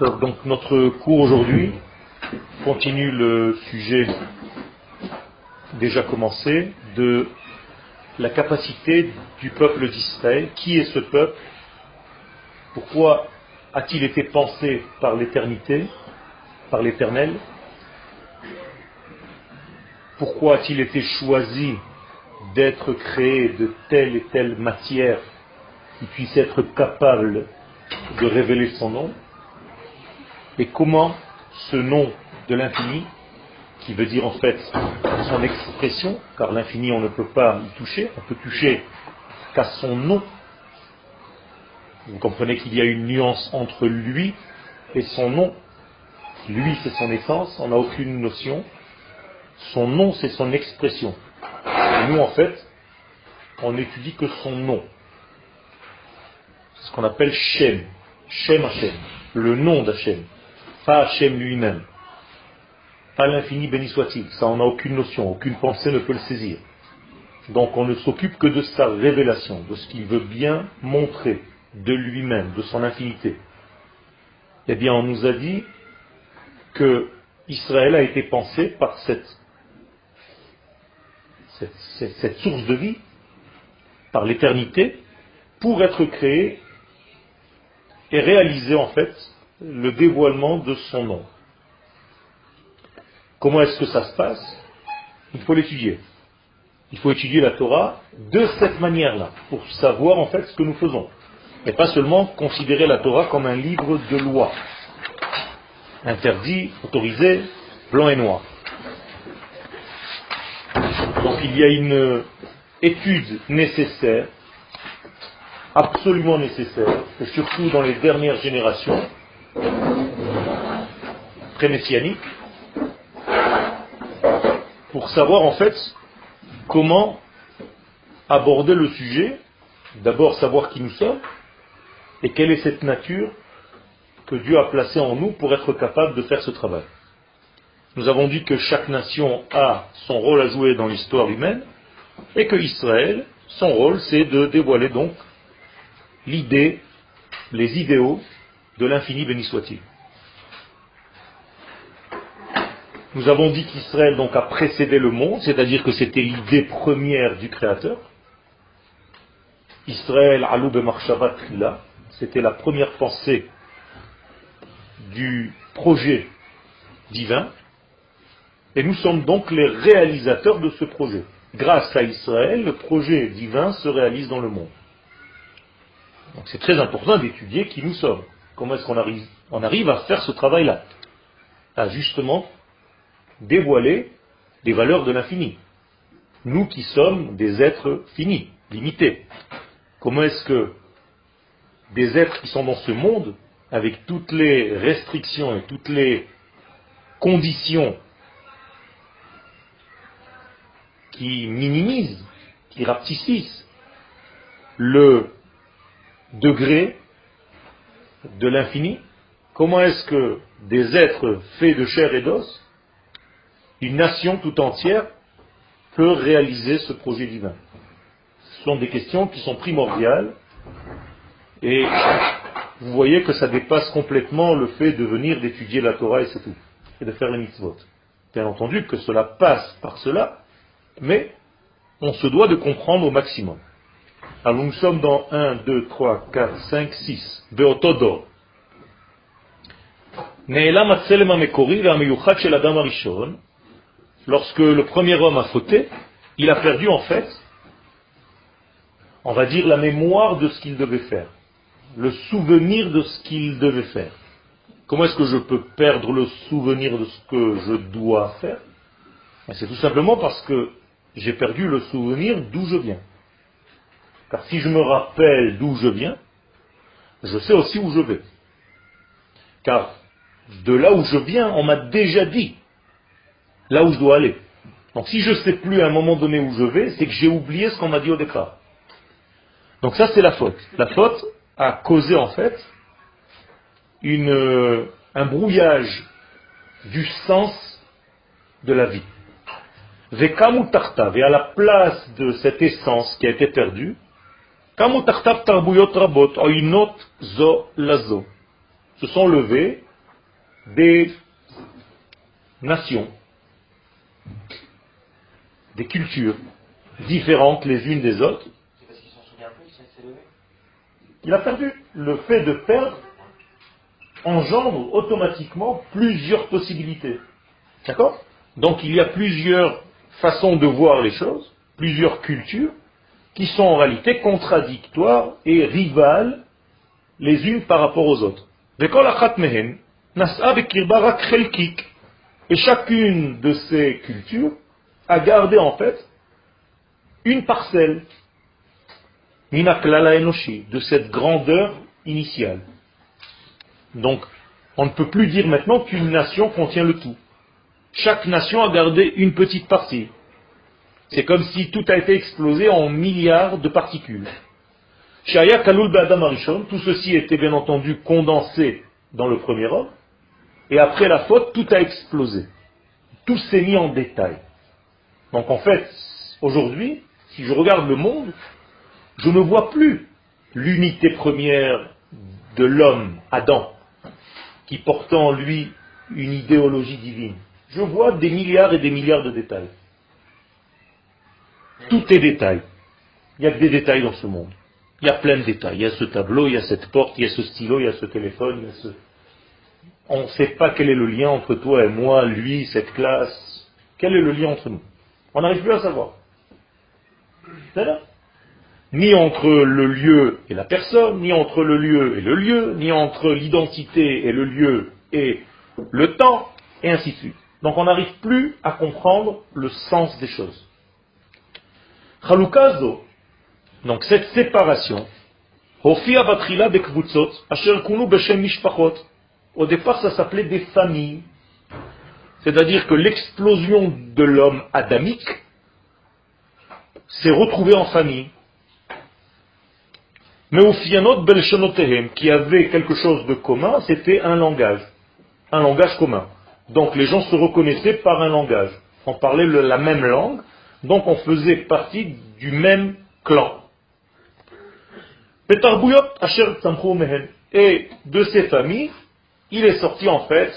Donc notre cours aujourd'hui continue le sujet déjà commencé de la capacité du peuple d'Israël. Qui est ce peuple? Pourquoi a-t-il été pensé par l'éternité, par l'éternel? Pourquoi a-t-il été choisi d'être créé de telle et telle matière qui puisse être capable de révéler son nom? Et comment ce nom de l'infini, qui veut dire en fait son expression, car l'infini on ne peut pas y toucher, on peut toucher qu'à son nom. Vous comprenez qu'il y a une nuance entre lui et son nom. Lui c'est son essence, on n'a aucune notion. Son nom c'est son expression. Et nous en fait, on n'étudie que son nom. C'est ce qu'on appelle Shem. Shem Hashem. Le nom d'Hachem. Pas Hachem lui-même. Pas l'infini béni soit-il. Ça, on n'a aucune notion, aucune pensée ne peut le saisir. Donc on ne s'occupe que de sa révélation, de ce qu'il veut bien montrer de lui-même, de son infinité. Eh bien, on nous a dit que Israël a été pensé par cette, cette, source de vie, par l'éternité, pour être créé et réaliser en fait le dévoilement de son nom. Comment est-ce que ça se passe? Il faut l'étudier. Il faut étudier la Torah de cette manière-là, pour savoir en fait ce que nous faisons. Et pas seulement considérer la Torah comme un livre de loi. Interdit, autorisé, blanc et noir. Donc il y a une étude nécessaire, absolument nécessaire, et surtout dans les dernières générations, pré-messianiques, pour savoir en fait comment aborder le sujet, d'abord savoir qui nous sommes, et quelle est cette nature que Dieu a placée en nous pour être capable de faire ce travail. Nous avons dit que chaque nation a son rôle à jouer dans l'histoire humaine, et que Israël, son rôle, c'est de dévoiler donc l'idée, les idéaux de l'infini béni soit-il. Nous avons dit qu'Israël donc a précédé le monde, c'est-à-dire que c'était l'idée première du Créateur. Israël alou b'marshavat là, c'était la première pensée du projet divin, et nous sommes donc les réalisateurs de ce projet. Grâce à Israël, le projet divin se réalise dans le monde. Donc c'est très important d'étudier qui nous sommes. Comment est-ce qu'on arrive, à faire ce travail-là? À justement dévoiler les valeurs de l'infini. Nous qui sommes des êtres finis, limités. Comment est-ce que des êtres qui sont dans ce monde, avec toutes les restrictions et toutes les conditions qui minimisent, qui rapetissent le degré de l'infini, comment est-ce que des êtres faits de chair et d'os, une nation tout entière, peut réaliser ce projet divin? Ce sont des questions qui sont primordiales et vous voyez que ça dépasse complètement le fait de venir d'étudier la Torah et c'est tout, et de faire les mitzvot. Bien entendu que cela passe par cela, mais on se doit de comprendre au maximum. Alors nous sommes dans 1, 2, 3, 4, 5, 6. Beotodor. Lorsque le premier homme a fauté, il a perdu en fait, on va dire, la mémoire de ce qu'il devait faire, le souvenir de ce qu'il devait faire. Comment est-ce que je peux perdre le souvenir de ce que je dois faire? Ben, C'est tout simplement parce que j'ai perdu le souvenir d'où je viens. Car si je me rappelle d'où je viens, je sais aussi où je vais. Car de là où je viens, on m'a déjà dit là où je dois aller. Donc si je ne sais plus à un moment donné où je vais, c'est que j'ai oublié ce qu'on m'a dit au départ. Donc ça c'est la faute. La faute a causé en fait une, un brouillage du sens de la vie. Et à la place de cette essence qui a été perdue, se sont levés des nations, des cultures différentes les unes des autres. Il a perdu. Le fait de perdre engendre automatiquement plusieurs possibilités. D'accord? Donc il y a plusieurs façons de voir les choses, plusieurs cultures, qui sont en réalité contradictoires et rivales les unes par rapport aux autres. Et chacune de ces cultures a gardé en fait une parcelle, de cette grandeur initiale. Donc, on ne peut plus dire maintenant qu'une nation contient le tout. Chaque nation a gardé une petite partie. C'est comme si tout a été explosé en milliards de particules. Shaya Kalul Arishon, tout ceci était bien entendu condensé dans le premier homme, et après la faute, tout a explosé. Tout s'est mis en détail. Donc en fait, aujourd'hui, si je regarde le monde, je ne vois plus l'unité première de l'homme, Adam, qui portait en lui une idéologie divine. Je vois des milliards et des milliards de détails. Tout est détail. Il y a que des détails dans ce monde. Il y a plein de détails. Il y a ce tableau, il y a cette porte, il y a ce stylo, il y a ce téléphone, il y a ce... On ne sait pas quel est le lien entre toi et moi, lui, cette classe. Quel est le lien entre nous? On n'arrive plus à savoir. Là Ni entre le lieu et la personne, ni entre le lieu et le lieu, ni entre l'identité et le lieu et le temps, et ainsi de suite. Donc on n'arrive plus à comprendre le sens des choses. Chalukazo, donc cette séparation, au départ ça s'appelait des familles. C'est-à-dire que l'explosion de l'homme adamique s'est retrouvée en famille. Mais au Fianot qui avait quelque chose de commun, c'était un langage. Un langage commun. Donc les gens se reconnaissaient par un langage. On parlait la même langue, donc on faisait partie du même clan. Et de ces familles, il est sorti en fait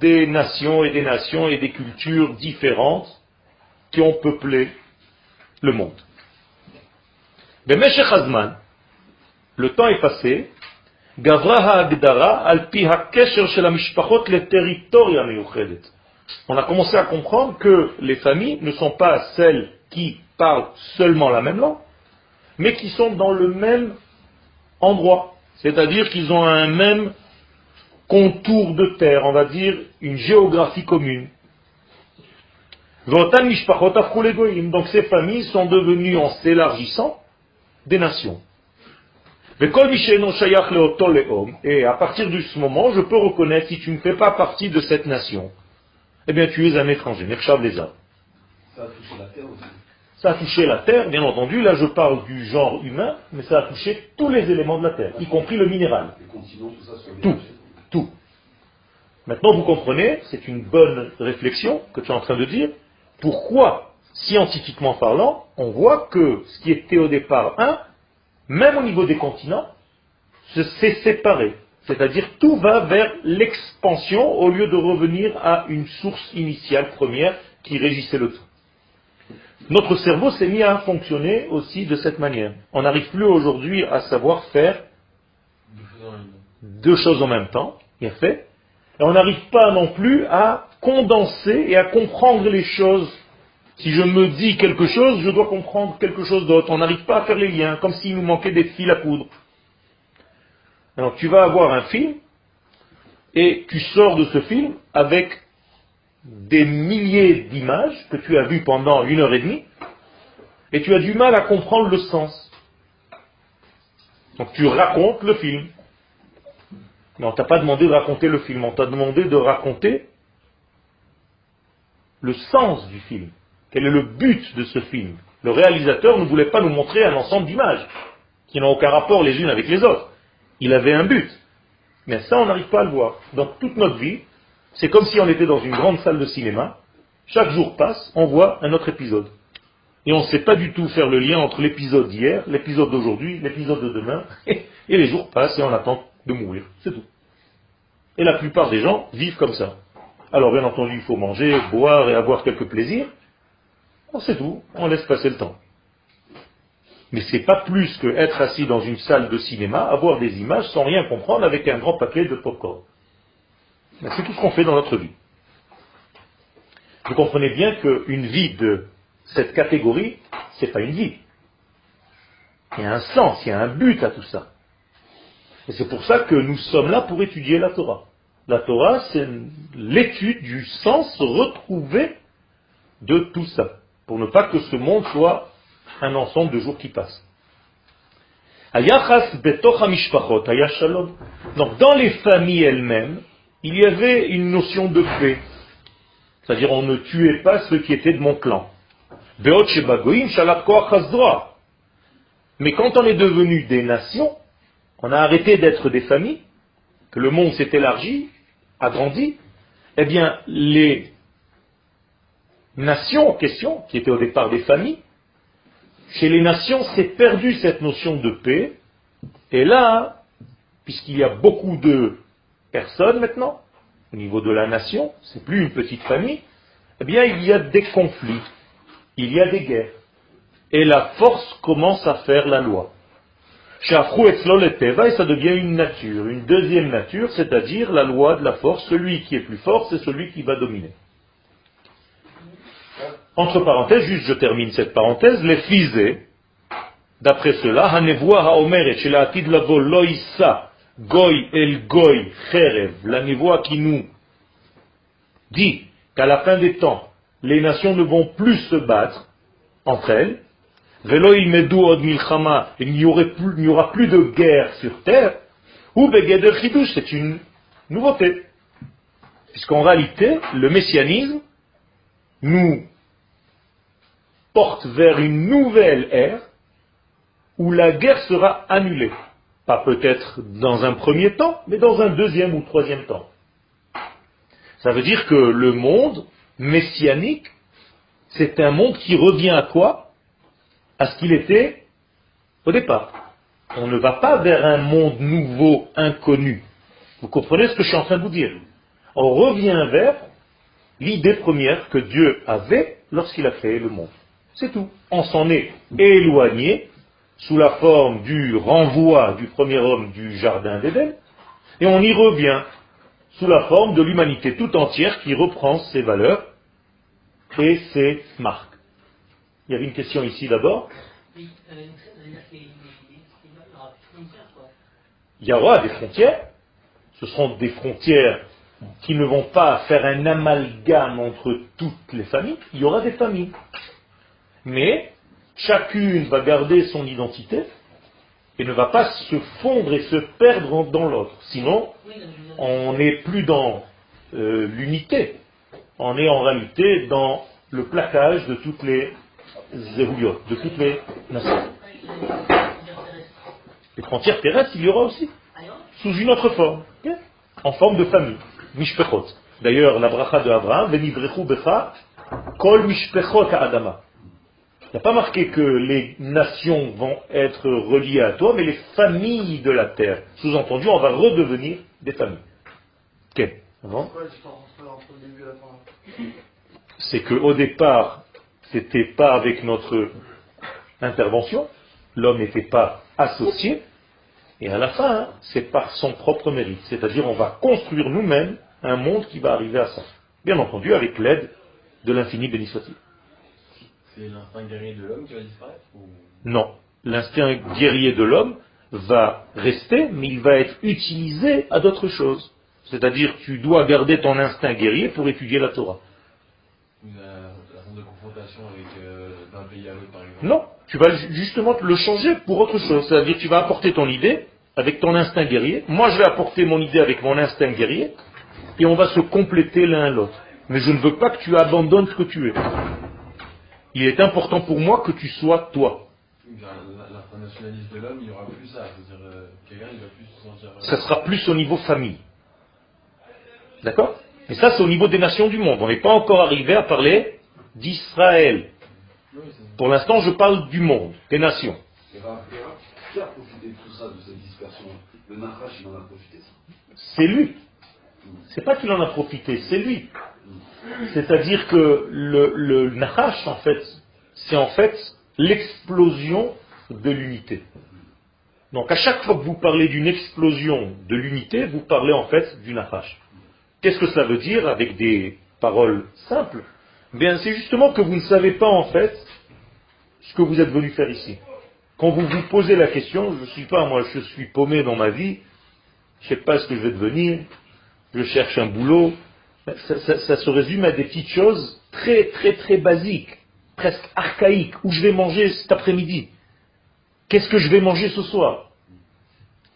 des nations et des nations et des cultures différentes qui ont peuplé le monde. Le temps est passé, on a commencé à comprendre que les familles ne sont pas celles qui parlent seulement la même langue, mais qui sont dans le même endroit. C'est-à-dire qu'ils ont un même contour de terre, on va dire une géographie commune. Donc ces familles sont devenues, en s'élargissant, des nations. Et à partir de ce moment, je peux reconnaître si tu ne fais pas partie de cette nation, eh bien tu es un étranger. Ça a touché la terre aussi. Ça a touché la terre, bien entendu. Là, je parle du genre humain, mais ça a touché tous les éléments de la terre, y compris le minéral. Tout, tout. Maintenant, vous comprenez, c'est une bonne réflexion que tu es en train de dire. Pourquoi, scientifiquement parlant, on voit que ce qui était au départ un même au niveau des continents, s'est séparé. C'est-à-dire tout va vers l'expansion au lieu de revenir à une source initiale première qui régissait le tout. Notre cerveau s'est mis à fonctionner aussi de cette manière. On n'arrive plus aujourd'hui à savoir faire deux choses en même temps, a fait, et on n'arrive pas non plus à condenser et à comprendre les choses si je me dis quelque chose, je dois comprendre quelque chose d'autre. On n'arrive pas à faire les liens, comme s'il nous manquait des fils à coudre. Alors tu vas avoir un film, et tu sors de ce film avec des milliers d'images que tu as vues pendant une heure et demie, et tu as du mal à comprendre le sens. Donc tu racontes le film. Mais on t'a pas demandé de raconter le film, on t'a demandé de raconter le sens du film. Quel est le but de ce film? Le réalisateur ne voulait pas nous montrer un ensemble d'images qui n'ont aucun rapport les unes avec les autres. Il avait un but. Mais ça, on n'arrive pas à le voir. Dans toute notre vie, c'est comme si on était dans une grande salle de cinéma. Chaque jour passe, on voit un autre épisode. Et on ne sait pas du tout faire le lien entre l'épisode d'hier, l'épisode d'aujourd'hui, l'épisode de demain. Et les jours passent et on attend de mourir. C'est tout. Et la plupart des gens vivent comme ça. Alors bien entendu, il faut manger, boire et avoir quelques plaisirs. C'est tout, on laisse passer le temps. Mais c'est pas plus que être assis dans une salle de cinéma, avoir des images sans rien comprendre avec un grand paquet de popcorn. C'est tout ce qu'on fait dans notre vie. Vous comprenez bien qu'une vie de cette catégorie, c'est pas une vie. Il y a un sens, il y a un but à tout ça. Et c'est pour ça que nous sommes là pour étudier la Torah. La Torah, c'est l'étude du sens retrouvé de tout ça, pour ne pas que ce monde soit un ensemble de jours qui passent. Donc dans les familles elles-mêmes, il y avait une notion de paix. C'est-à-dire on ne tuait pas ceux qui étaient de mon clan. Mais quand on est devenu des nations, on a arrêté d'être des familles, que le monde s'est élargi, agrandi, eh bien les nations en question, qui étaient au départ des familles, chez les nations, s'est perdu cette notion de paix. Et là, puisqu'il y a beaucoup de personnes maintenant, au niveau de la nation, c'est plus une petite famille, eh bien, il y a des conflits, il y a des guerres. Et la force commence à faire la loi. et ça devient une nature, une deuxième nature, c'est-à-dire la loi de la force. Celui qui est plus fort, c'est celui qui va dominer. Entre parenthèses, juste je termine cette parenthèse, les fisés, d'après cela, Hanevoa haomeret, la lavo loïsa, goy el goy, cherev, la névoie qui nous dit qu'à la fin des temps, les nations ne vont plus se battre entre elles, od milchama, il n'y aura plus de guerre sur terre, ou begeder c'est une nouveauté. Puisqu'en réalité, le messianisme nous porte vers une nouvelle ère où la guerre sera annulée. Pas peut-être dans un premier temps, mais dans un deuxième ou troisième temps. Ça veut dire que le monde messianique, c'est un monde qui revient à quoi? À ce qu'il était au départ. On ne va pas vers un monde nouveau, inconnu. Vous comprenez ce que je suis en train de vous dire? On revient vers l'idée première que Dieu avait lorsqu'il a créé le monde. C'est tout. On s'en est éloigné sous la forme du renvoi du premier homme du jardin d'Éden, et on y revient sous la forme de l'humanité tout entière qui reprend ses valeurs et ses marques. Il y avait une question ici d'abord. Il y aura des frontières. Ce seront des frontières qui ne vont pas faire un amalgame entre toutes les familles. Il y aura des familles mais chacune va garder son identité et ne va pas se fondre et se perdre dans l'autre. Sinon, on n'est plus dans euh, l'unité, on est en réalité dans le plaquage de toutes les zéhouillottes, de toutes les nations. Les frontières terrestres, il y aura aussi, sous une autre forme, en forme de famille, mishpechot. D'ailleurs, la bracha de Abraham, venivrechu becha, kol mishpechot adama. Il n'y a pas marqué que les nations vont être reliées à toi, mais les familles de la terre. Sous-entendu, on va redevenir des familles. Ok C'est qu'au départ, c'était pas avec notre intervention, l'homme n'était pas associé, et à la fin, hein, c'est par son propre mérite. C'est-à-dire, on va construire nous-mêmes un monde qui va arriver à ça. Bien entendu, avec l'aide de l'infini béni c'est l'instinct guerrier de l'homme qui va disparaître Non. L'instinct guerrier de l'homme va rester, mais il va être utilisé à d'autres choses. C'est-à-dire, tu dois garder ton instinct guerrier pour étudier la Torah. La, forme de confrontation avec euh, d'un pays à l'autre, par exemple Non, tu vas justement le changer pour autre chose. C'est-à-dire, tu vas apporter ton idée avec ton instinct guerrier. Moi, je vais apporter mon idée avec mon instinct guerrier. Et on va se compléter l'un l'autre. Mais je ne veux pas que tu abandonnes ce que tu es il est important pour moi que tu sois toi. L'internationalisme de l'homme, il n'y aura plus ça. Euh, quelqu'un, il va plus se sentir... Euh, ça sera plus au niveau famille. D'accord? Et ça, c'est au niveau des nations du monde. On n'est pas encore arrivé à parler d'Israël. Pour l'instant, je parle du monde, des nations. Qui a profité de tout ça, de cette dispersion? Le Nachash, il en a profité. C'est lui. C'est pas qu'il en a profité, c'est lui. C'est-à-dire que le, le Nahash, en fait, c'est en fait l'explosion de l'unité. Donc à chaque fois que vous parlez d'une explosion de l'unité, vous parlez en fait du Nahash. Qu'est-ce que cela veut dire avec des paroles simples? Bien, c'est justement que vous ne savez pas en fait ce que vous êtes venu faire ici. Quand vous vous posez la question, je ne suis pas, moi, je suis paumé dans ma vie, je ne sais pas ce que je vais devenir, je cherche un boulot. Ça, se résume à des petites choses très, très, très basiques, presque archaïques. Où je vais manger cet après-midi? Qu'est-ce que je vais manger ce soir?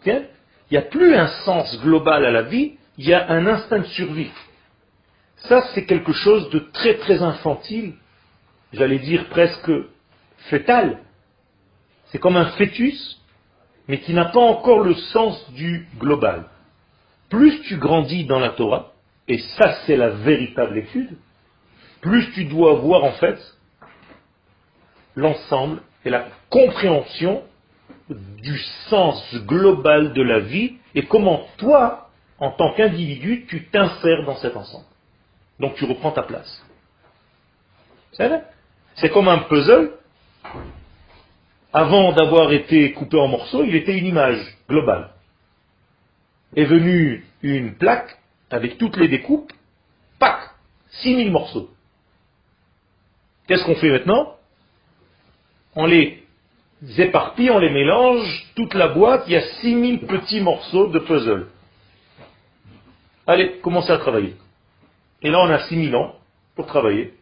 Il n'y a plus un sens global à la vie, il y a un instinct de survie. Ça, c'est quelque chose de très, très infantile, j'allais dire presque fétal. C'est comme un fœtus, mais qui n'a pas encore le sens du global. Plus tu grandis dans la Torah, et ça c'est la véritable étude, plus tu dois avoir en fait l'ensemble et la compréhension du sens global de la vie et comment toi, en tant qu'individu, tu t'insères dans cet ensemble. Donc tu reprends ta place. C'est comme un puzzle avant d'avoir été coupé en morceaux, il était une image globale. Est venue une plaque avec toutes les découpes, pac, 6000 morceaux. Qu'est-ce qu'on fait maintenant? On les éparpille, on les mélange, toute la boîte, il y a 6000 petits morceaux de puzzle. Allez, commencez à travailler. Et là, on a 6000 ans pour travailler.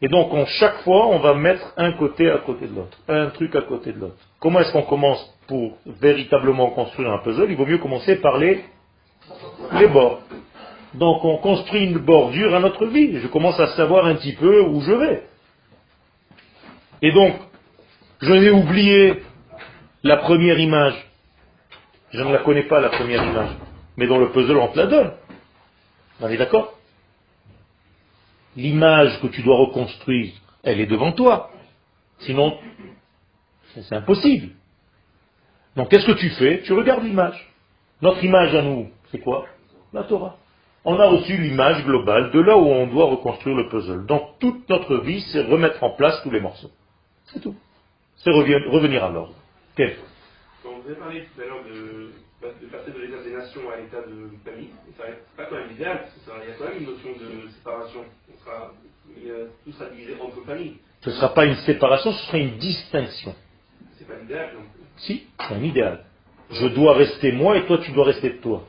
Et donc, chaque fois, on va mettre un côté à côté de l'autre, un truc à côté de l'autre. Comment est-ce qu'on commence pour véritablement construire un puzzle? Il vaut mieux commencer par les, les bords. Donc, on construit une bordure à notre vie. Je commence à savoir un petit peu où je vais. Et donc, je vais oublié la première image. Je ne la connais pas, la première image. Mais dans le puzzle, on te la donne. On est d'accord? L'image que tu dois reconstruire, elle est devant toi. Sinon, c'est impossible. Donc qu'est-ce que tu fais? Tu regardes l'image. Notre image à nous, c'est quoi La Torah. On a reçu l'image globale de là où on doit reconstruire le puzzle. Donc toute notre vie, c'est remettre en place tous les morceaux. C'est tout. C'est revenir à l'ordre. Quand vous avez parlé tout à l'heure de de passer de l'état des nations à l'état de famille, ça n'est pas quand même idéal, parce qu'il y a quand même une notion de séparation. sera, tout sera divisé entre familles. Ce ne sera pas une séparation, ce sera une distinction. C'est pas l'idéal non Si, c'est un idéal. Je dois rester moi et toi tu dois rester toi.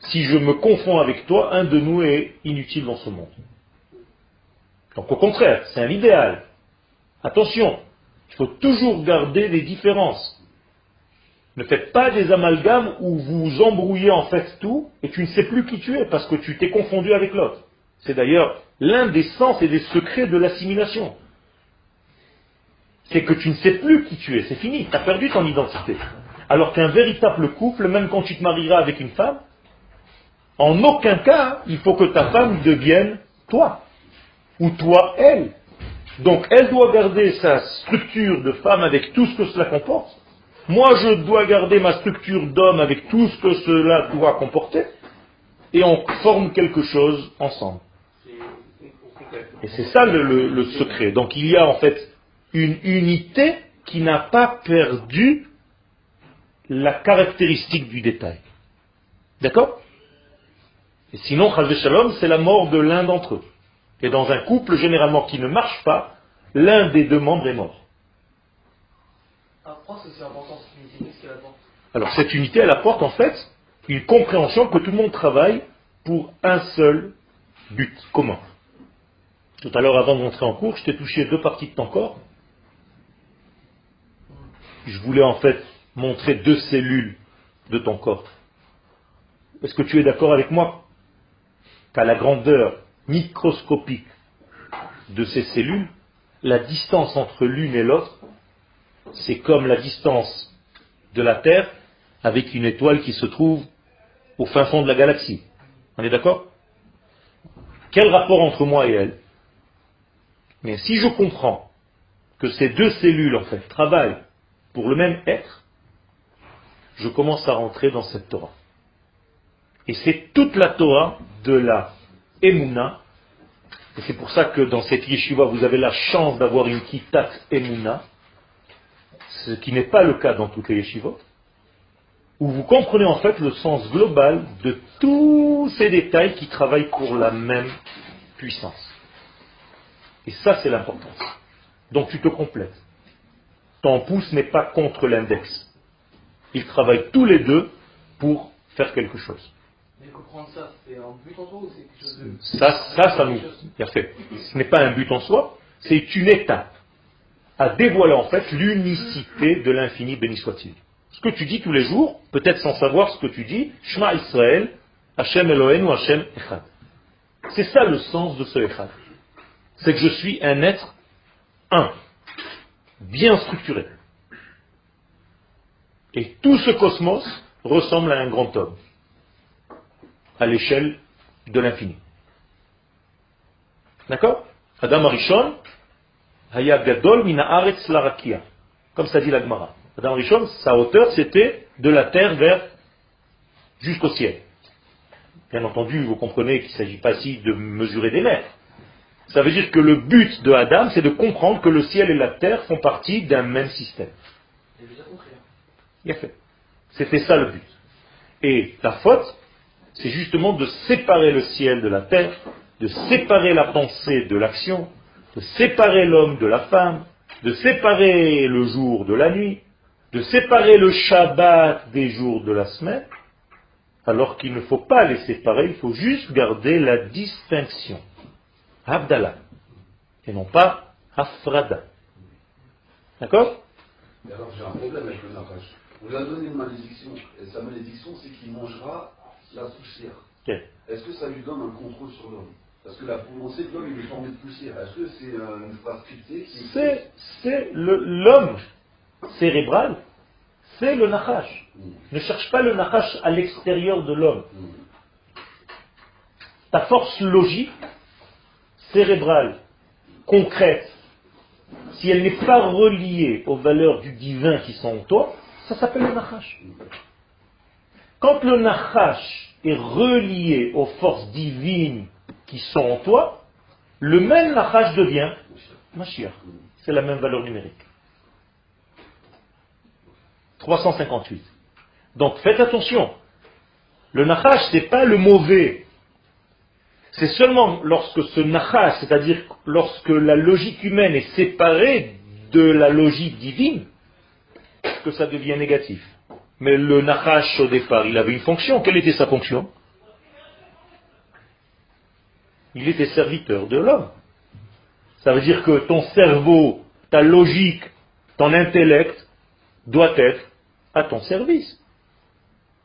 Si je me confonds avec toi, un de nous est inutile dans ce monde. Donc au contraire, c'est un idéal. Attention, il faut toujours garder les différences. Ne faites pas des amalgames où vous embrouillez en fait tout et tu ne sais plus qui tu es parce que tu t'es confondu avec l'autre. C'est d'ailleurs l'un des sens et des secrets de l'assimilation. C'est que tu ne sais plus qui tu es, c'est fini, tu as perdu ton identité. Alors qu'un véritable couple, même quand tu te marieras avec une femme, en aucun cas, il faut que ta femme devienne toi, ou toi elle. Donc elle doit garder sa structure de femme avec tout ce que cela comporte, moi, je dois garder ma structure d'homme avec tout ce que cela doit comporter, et on forme quelque chose ensemble. Et c'est ça le, secret. Donc il y a en fait une unité qui n'a pas perdu la caractéristique du détail. D'accord? Et sinon, Shalom, c'est la mort de l'un d'entre eux. Et dans un couple, généralement, qui ne marche pas, l'un des deux membres est mort. Alors cette unité, elle apporte en fait une compréhension que tout le monde travaille pour un seul but commun. Tout à l'heure, avant d'entrer en cours, je t'ai touché deux parties de ton corps. Je voulais en fait montrer deux cellules de ton corps. Est-ce que tu es d'accord avec moi qu'à la grandeur microscopique de ces cellules, la distance entre l'une et l'autre c'est comme la distance de la Terre avec une étoile qui se trouve au fin fond de la galaxie. On est d'accord? Quel rapport entre moi et elle? Mais si je comprends que ces deux cellules, en fait, travaillent pour le même être, je commence à rentrer dans cette Torah. Et c'est toute la Torah de la Emouna. Et c'est pour ça que dans cette yeshiva, vous avez la chance d'avoir une kitat Emouna, ce qui n'est pas le cas dans toutes les yeshivot, où vous comprenez en fait le sens global de tous ces détails qui travaillent pour la même puissance. Et ça, c'est l'importance. Donc tu te complètes. Ton pouce n'est pas contre l'index. Ils travaillent tous les deux pour faire quelque chose. Mais comprendre ça, c'est un but en soi ou c'est quelque chose de... Ça, ça, ça nous... Ce n'est pas un but en soi, c'est une étape à dévoiler en fait l'unicité de l'infini, béni soit-il. Ce que tu dis tous les jours, peut-être sans savoir ce que tu dis, Shema Israël, Hashem Elohim ou Hashem Echad. C'est ça le sens de ce Echad. C'est que je suis un être un, bien structuré. Et tout ce cosmos ressemble à un grand homme, à l'échelle de l'infini. D'accord Adam Arishon, Haya Gadol Aretz Larakia. Comme ça dit la Gemara. Adam Arishon, sa hauteur, c'était de la terre vers jusqu'au ciel. Bien entendu, vous comprenez qu'il ne s'agit pas ici de mesurer des mètres. Ça veut dire que le but de Adam, c'est de comprendre que le ciel et la terre font partie d'un même système. Il a fait. C'était ça le but. Et la faute, c'est justement de séparer le ciel de la terre, de séparer la pensée de l'action, de séparer l'homme de la femme, de séparer le jour de la nuit, de séparer le Shabbat des jours de la semaine, alors qu'il ne faut pas les séparer, il faut juste garder la distinction. Abdallah. Et non pas Hafrada. D'accord? Alors j'ai un problème avec le Nachash. On lui a donné une malédiction. Et sa malédiction, c'est qu'il mangera la poussière. Est-ce que ça lui donne un contrôle sur l'homme? Parce que la pensée de l'homme, il est formé de poussière. Est-ce que c'est une phrase cryptée C'est l'homme cérébral, c'est le Nachash. Mm. Ne cherche pas le Nachash à l'extérieur de l'homme. Mm. Ta force logique cérébrale, concrète, si elle n'est pas reliée aux valeurs du divin qui sont en toi, ça s'appelle le Nachash. Quand le Nachash est relié aux forces divines qui sont en toi, le même Nachash devient Mashiach. C'est la même valeur numérique. 358. Donc faites attention. Le Nachash, ce n'est pas le mauvais c'est seulement lorsque ce nachash, c'est-à-dire lorsque la logique humaine est séparée de la logique divine, que ça devient négatif. Mais le nachash au départ, il avait une fonction. Quelle était sa fonction? Il était serviteur de l'homme. Ça veut dire que ton cerveau, ta logique, ton intellect doit être à ton service.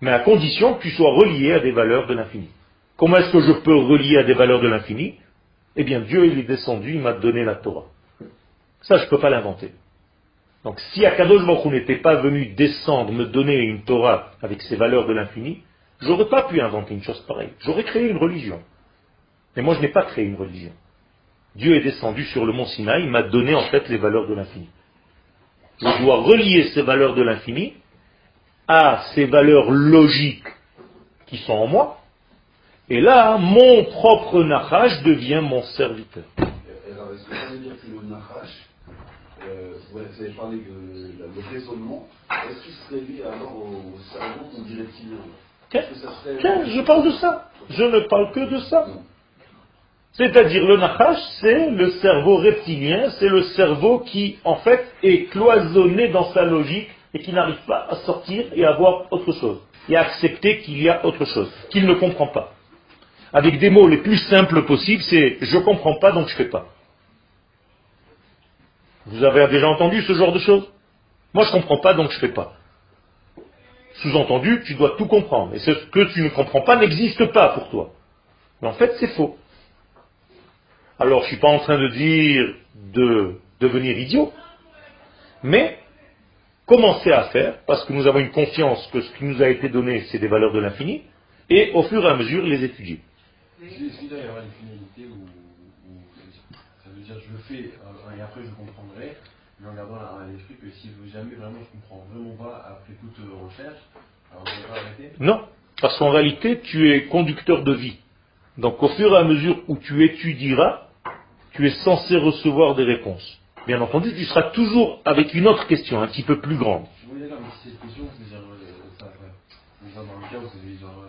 Mais à condition que tu sois relié à des valeurs de l'infini. Comment est-ce que je peux relier à des valeurs de l'infini? Eh bien, Dieu, il est descendu, il m'a donné la Torah. Ça, je ne peux pas l'inventer. Donc, si Akadosh Baruch n'était pas venu descendre, me donner une Torah avec ses valeurs de l'infini, j'aurais pas pu inventer une chose pareille. J'aurais créé une religion. Mais moi, je n'ai pas créé une religion. Dieu est descendu sur le mont Sinaï, il m'a donné en fait les valeurs de l'infini. Je dois relier ces valeurs de l'infini à ces valeurs logiques qui sont en moi, et là, mon propre Nachash devient mon serviteur. Alors, est-ce que dire que le euh, vous avez parlé de le raisonnement, est-ce qu'il serait lié alors au cerveau qu'on dirait Tiens, je parle de ça. Je ne parle que de ça. C'est-à-dire le Nachash, c'est le cerveau reptilien, c'est le cerveau qui, en fait, est cloisonné dans sa logique et qui n'arrive pas à sortir et à voir autre chose. Et à accepter qu'il y a autre chose, qu'il ne comprend pas avec des mots les plus simples possibles, c'est je ne comprends pas donc je ne fais pas. Vous avez déjà entendu ce genre de choses? Moi je ne comprends pas donc je ne fais pas. Sous-entendu, tu dois tout comprendre. Et ce que tu ne comprends pas n'existe pas pour toi. Mais en fait, c'est faux. Alors, je ne suis pas en train de dire de devenir idiot, mais commencer à faire, parce que nous avons une confiance que ce qui nous a été donné, c'est des valeurs de l'infini, et au fur et à mesure les étudier. Est-ce qu'il doit y avoir une finalité où, ça veut dire je le fais euh, et après je comprendrai, mais en gardant à l'esprit que si jamais vraiment je comprends vraiment pas après toute recherche, alors on va arrêter? Non. Parce qu'en réalité, tu es conducteur de vie. Donc au fur et à mesure où tu étudieras, tu es censé recevoir des réponses. Bien entendu, tu seras toujours avec une autre question, un petit peu plus grande. Oui, d'accord, mais si cette question, c'est genre, euh, ça, dans le cas où c'est genre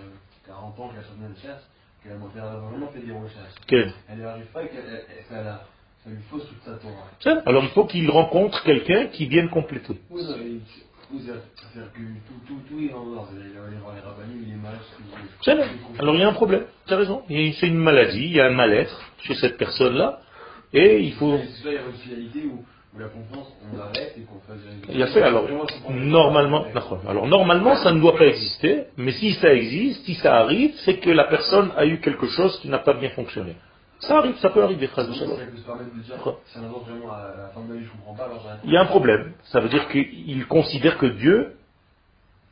40 euh, ans qu'elle chasse, qu'elle a vraiment fait des recherches. Okay. Elle n'arrive pas et qu'elle a ça lui fausse toute sa Torah. Alors il faut qu'il rencontre quelqu'un qui vienne compléter. Oui, non, mais c'est-à-dire que tout, tout, tout est en ordre. Les rabbins, les mages. Alors il y a un problème, tu as raison. C'est une maladie, il y a un mal-être chez cette personne-là. Et il faut. Il y a une finalité où, où la confiance, on l'arrête et qu'on fasse. Il a fait alors. Normalement, alors normalement, ça ne doit pas exister. Mais si ça existe, si ça arrive, c'est que la personne a eu quelque chose qui n'a pas bien fonctionné. Ça arrive, ça peut arriver, frère de Il y a un problème. Ça veut dire qu'il considère que Dieu,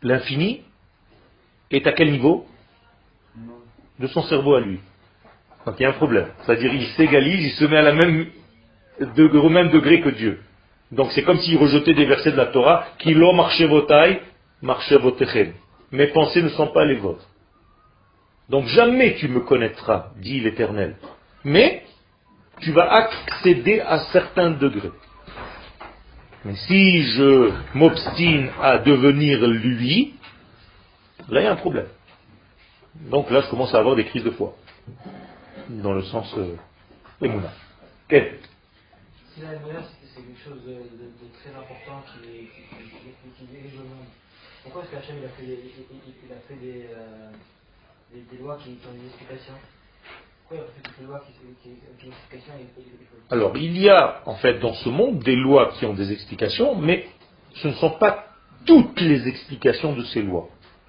l'infini, est à quel niveau De son cerveau à lui. Donc il y a un problème. C'est-à-dire il s'égalise, il se met à la même degré, au même degré que Dieu. Donc c'est comme s'il rejetait des versets de la Torah, qui l'ont marché vos tailles, marché vos Mes pensées ne sont pas les vôtres. Donc jamais tu me connaîtras, dit l'Éternel. Mais tu vas accéder à certains degrés. Mais si je m'obstine à devenir lui, là il y a un problème. Donc là je commence à avoir des crises de foi dans le sens euh, émouna. Si la c'est quelque chose de, très important qui, dirige le monde, pourquoi est-ce qu'Hachem il a fait des, il, a fait des, euh, lois qui, ont des explications? Alors, il y a en fait dans ce monde des lois qui ont des explications, mais ce ne sont pas toutes les explications de ces lois.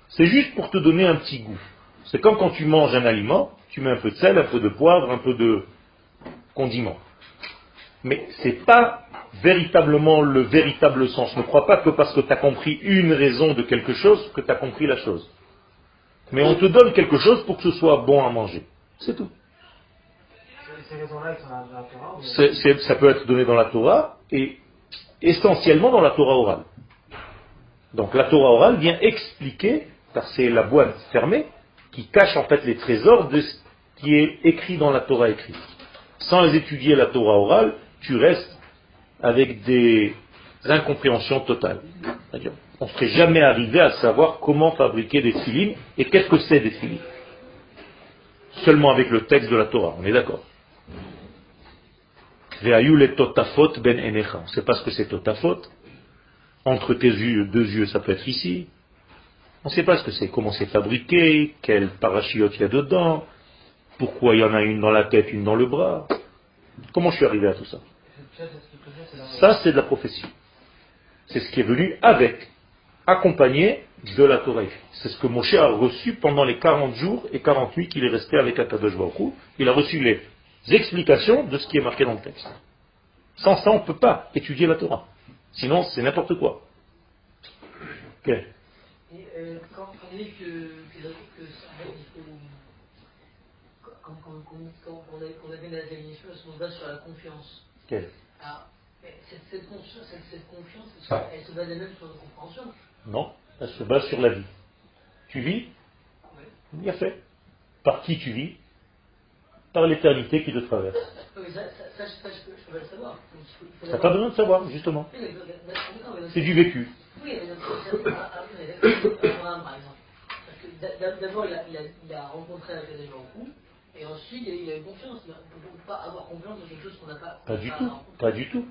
C'est juste pour te donner un petit goût. C'est comme quand tu manges un aliment, tu mets un peu de sel, un peu de poivre, un peu de condiment. Mais ce n'est pas véritablement le véritable sens. Ne crois pas que parce que tu as compris une raison de quelque chose, que tu as compris la chose. Mais on te donne quelque chose pour que ce soit bon à manger. C'est tout. Ça peut être donné dans la Torah et essentiellement dans la Torah orale. Donc la Torah orale vient expliquer, car c'est la boîte fermée, qui cache en fait les trésors de ce qui est écrit dans la Torah écrite. Sans étudier la Torah orale, tu restes avec des incompréhensions totales. On ne serait jamais arrivé à savoir comment fabriquer des filines et qu'est-ce que c'est des filines. Seulement avec le texte de la Torah, on est d'accord. Ben On ne sait pas ce que c'est totafot. Entre tes yeux, deux yeux, ça peut être ici. On ne sait pas ce que c'est, comment c'est fabriqué, quel parachute il y a dedans, pourquoi il y en a une dans la tête, une dans le bras. Comment je suis arrivé à tout ça? Ça, c'est de la prophétie. C'est ce qui est venu avec, accompagné de la Torah. C'est ce que Moshe a reçu pendant les 40 jours et 40 nuits qu'il est resté avec Akadosh Baruch Il a reçu les explications de ce qui est marqué dans le texte. Sans ça, on ne peut pas étudier la Torah. Sinon, c'est n'importe quoi. Et euh, quand on dit que, que, que quand, quand, quand, on, a, on avait la définition, elle se base sur la confiance. Quelle Alors, cette, cette, confiance, cette, cette confiance ah. elle se base elle-même sur la compréhension Non, elle se base sur la vie. Tu vis? Oui. Bien fait. Par qui tu vis? Par l'éternité qui traverse. Le savoir. Tu n'as pas besoin de savoir, justement. C'est du vécu. Oui, Abraham, par exemple. Parce que d'abord, il a, rencontré des gens en et ensuite, il a eu confiance. On ne peut pas avoir confiance dans quelque chose qu'on n'a pas. Pas du tout. Pas du tout.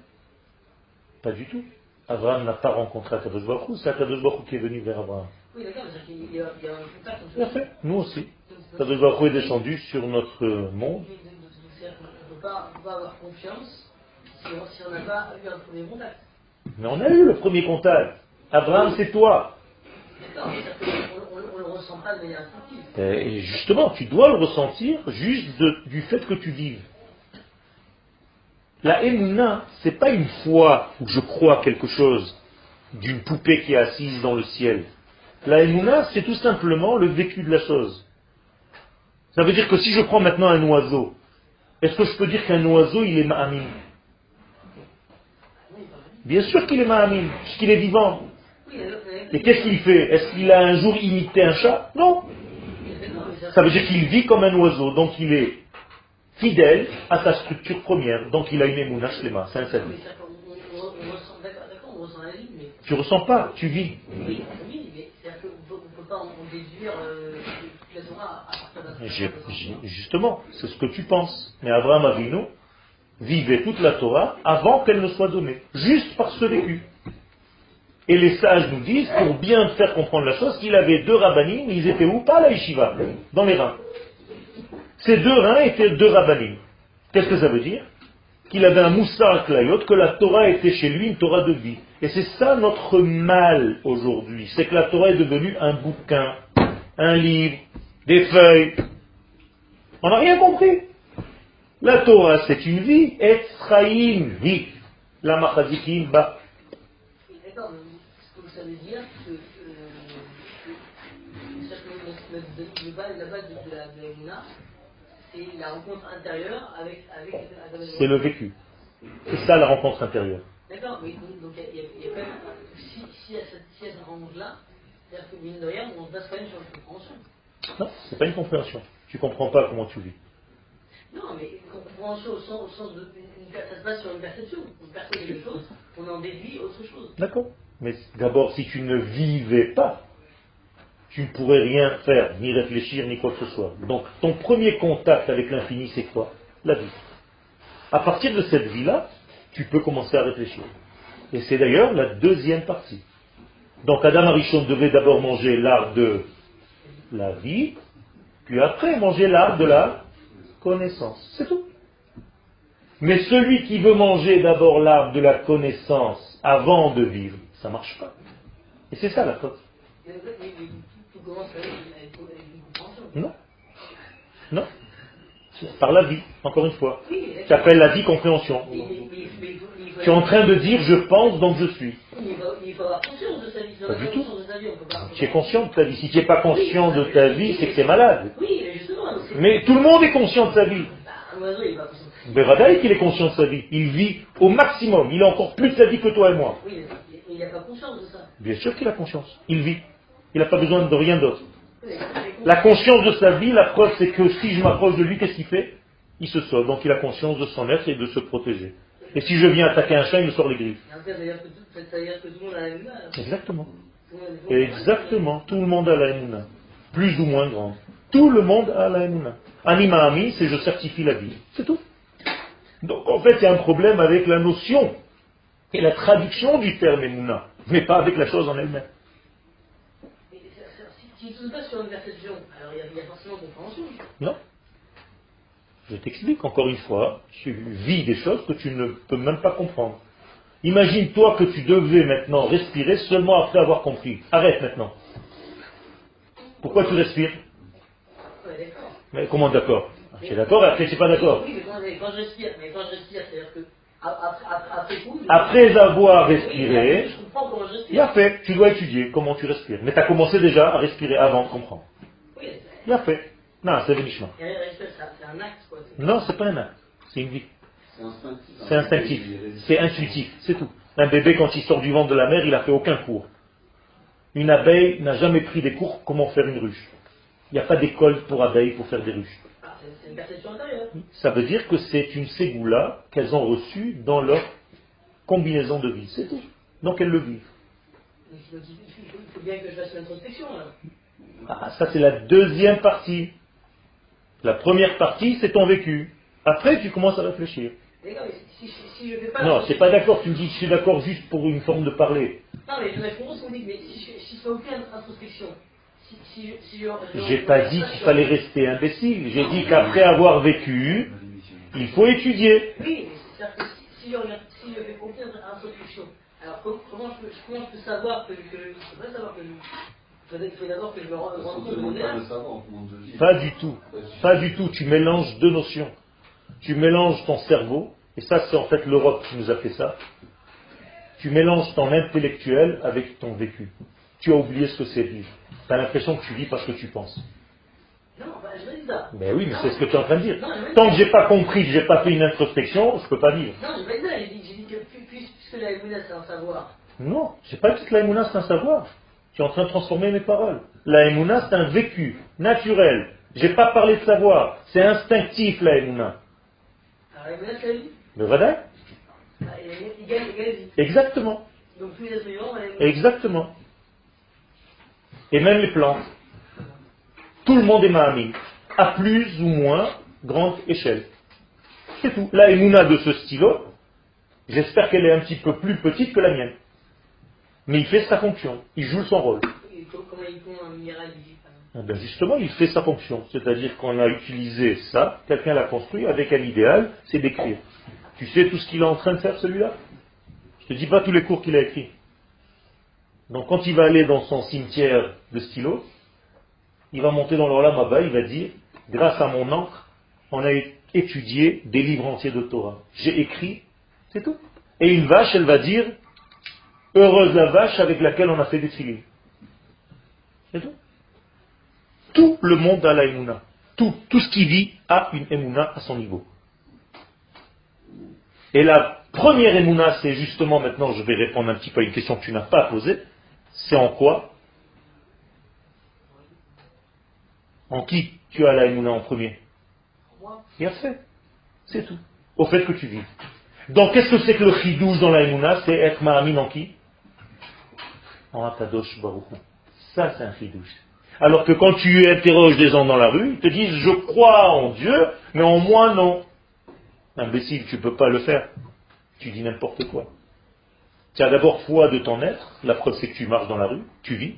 Pas du tout. Abraham n'a pas rencontré Akadosh Baruch c'est Akadosh Baruch qui est venu vers Abraham. Oui, d'accord, a, il y a un contact. Bien fait, nous aussi. Akadosh Baruch est descendu sur notre monde. On ne peut pas avoir confiance si on n'a pas eu un premier contact. Mais on a eu le premier contact. Abraham, c'est toi. On ne le ressent pas de manière Et justement, tu dois le ressentir juste du fait que tu vives. La ce c'est pas une foi où je crois quelque chose d'une poupée qui est assise dans le ciel. La émouna, c'est tout simplement le vécu de la chose. Ça veut dire que si je prends maintenant un oiseau, est-ce que je peux dire qu'un oiseau, il est ma'amim? Bien sûr qu'il est ma'amim, puisqu'il est vivant. Et qu'est-ce qu'il fait? Est-ce qu'il a un jour imité un chat? Non. Ça veut dire qu'il vit comme un oiseau, donc il est fidèle à sa structure première. Donc il a une émouna shlema, c'est un salut. Tu ressens pas, tu vis. Oui, mais c'est-à-dire ne peut pas en déduire euh, Justement, c'est ce que tu penses. Mais Abraham Avinu vivait toute la Torah avant qu'elle ne soit donnée, juste par ce vécu. Et les sages nous disent, pour bien faire comprendre la chose, qu'il avait deux rabbinim, ils étaient où? Pas à la yeshiva, dans les reins. Ces deux reins étaient deux rabbinim. Qu'est-ce que ça veut dire? Qu'il avait un moussard clayot, que la Torah était chez lui une Torah de vie. Et c'est ça notre mal aujourd'hui, c'est que la Torah est devenue un bouquin, un livre, des feuilles. On n'a rien compris. La Torah, c'est une vie, Etzraïm, vie. La Machazikim, bah ça veut dire que, euh, la base de la c'est la rencontre intérieure avec, avec, C'est le vécu. C'est ça la rencontre intérieure. D'accord, oui, donc il y, a quand même. Si, si, y a cette, si que mine de rien, on se base quand même sur une compréhension. Non, c'est pas une compréhension. Tu comprends pas comment tu vis. Non, mais une compréhension au sens, au sens de. ça se base sur une perception. On perçoit quelque chose, on en déduit autre chose. D'accord. Mais d'abord, si tu ne vivais pas, tu ne pourrais rien faire, ni réfléchir, ni quoi que ce soit. Donc, ton premier contact avec l'infini, c'est quoi? La vie. À partir de cette vie-là, tu peux commencer à réfléchir. Et c'est d'ailleurs la deuxième partie. Donc, Adam Arishon devait d'abord manger l'arbre de la vie, puis après manger l'arbre de la connaissance. C'est tout. Mais celui qui veut manger d'abord l'arbre de la connaissance avant de vivre, ça ne marche pas. Et c'est ça la faute. Non. Non. Par la vie, encore une fois. Tu appelles la vie compréhension. Tu es en train de dire je pense donc je suis. Pas du tout. Tu es conscient de ta vie. Si tu n'es pas conscient de ta vie, c'est que tu es malade. Mais tout le monde est conscient de sa vie. Beradaï qu'il est conscient de sa vie. Il vit au maximum. Il a encore plus de sa vie que toi et moi il n'a pas conscience de ça. Bien sûr qu'il a conscience. Il vit. Il n'a pas besoin de rien d'autre. La conscience de sa vie, la preuve, c'est que si je m'approche de lui, qu'est-ce qu'il fait? Il se sauve. Donc il a conscience de son être et de se protéger. Et si je viens attaquer un chat, il me sort les griffes. Exactement. Exactement. Tout le monde a la haine. Plus ou moins grand. Tout le monde a la haine. Anima ami, c'est je certifie la vie. C'est tout. Donc en fait, il y a un problème avec la notion et la traduction du terme Emouna, mais pas avec la chose en elle-même. Si tu ne pas sur une perception, alors il y, a forcément compréhension. Non. Je t'explique encore une fois, tu vis des choses que tu ne peux même pas comprendre. Imagine-toi que tu devais maintenant respirer seulement après avoir compris. Arrête maintenant. Pourquoi tu respires? Mais comment d'accord? Tu es d'accord et après tu n'es pas d'accord Oui, mais quand je respire, mais quand je respire, c'est-à-dire que après avoir respiré, il a fait, tu dois étudier comment tu respires. Mais tu as commencé déjà à respirer avant de comprendre. Il a fait. Non, c'est le Mishma. Non, c'est pas un acte, c'est une vie. C'est instinctif, c'est intuitif, c'est tout. Un bébé, quand il sort du ventre de la mer, il n'a fait aucun cours. Une abeille n'a jamais pris des cours comment faire une ruche. Il n'y a pas d'école pour abeilles pour faire des ruches. Ça veut dire que c'est une ségoula qu'elles ont reçue dans leur combinaison de vie. C'est tout. Donc elles le vivent. Il faut bien que je fasse l'introspection. Ah, ça c'est la deuxième partie. La première partie, c'est ton vécu. Après, tu commences à réfléchir. non, c'est pas d'accord. Tu me dis que je suis d'accord juste pour une forme de parler. Non, mais je comprends ce qu'on dit, mais si je, je fais aucune introspection, j'ai pas dit qu'il fallait rester imbécile. J'ai dit qu'après avoir vécu, il faut étudier. Oui, c'est-à-dire que si, je, si je fais confiance à l'instruction, alors comment je, peux, comment je peux savoir que, que je peux pas savoir que je, il faut d'abord que je me rende compte de mon âme. Pas du tout. Pas du tout. Tu mélanges deux notions. Tu mélanges ton cerveau, et ça c'est en fait l'Europe qui nous a fait ça. Tu mélanges ton intellectuel avec ton vécu. Tu as oublié ce que c'est vivre. Tu as l'impression que tu vis parce que tu penses. Non, bah, je dis ça. Mais oui, mais c'est ce que tu es en train de dire. Tant que j'ai pas compris, que j'ai pas fait une introspection, je peux pas vivre. Non, je vais dire, j'ai dit, dit, que puisque la c'est un savoir. Non, c'est pas que la c'est un savoir. Tu es en train de transformer mes paroles. La Emouna, c'est un vécu, naturel. J'ai pas parlé de savoir. C'est instinctif, la. Alors, la c'est la vie Le Vadaï. Exactement. Donc, Emouna. Exactement. Et même les plantes. Tout le monde est Mahamim. À plus ou moins grande échelle. C'est tout. La Emouna de ce stylo, j'espère qu'elle est un petit peu plus petite que la mienne. Mais il fait sa fonction. Il joue son rôle. Eh bien, justement, il fait sa fonction. C'est-à-dire qu'on a utilisé ça, quelqu'un l'a construit avec un idéal, c'est d'écrire. Tu sais tout ce qu'il est en train de faire celui-là? Je te dis pas tous les cours qu'il a écrits. Donc quand il va aller dans son cimetière de stylo, il va monter dans l'Olam Abba, il va dire, grâce à mon encre, on a étudié des livres entiers de Torah. J'ai écrit, c'est tout. Et une vache, elle va dire, heureuse la vache avec laquelle on a fait des filets. C'est tout. Tout le monde a la Emouna. Tout, tout ce qui vit a une Emouna à son niveau. Et la première Emouna, c'est justement, maintenant je vais répondre un petit peu à une question que tu n'as pas posée, c'est en quoi? En qui tu as la en premier? Fait. C'est tout. Au fait que tu vis. Donc qu'est-ce que c'est que le chidouche dans la C'est être Mahamine en qui? En Akadosh Baruch Hu. Ça c'est un chidouche. Alors que quand tu interroges des gens dans la rue, ils te disent je crois en Dieu, mais en moi non. Imbécile, tu peux pas le faire. Tu dis n'importe quoi. Tu as d'abord foi de ton être, la preuve c'est que tu marches dans la rue, tu vis.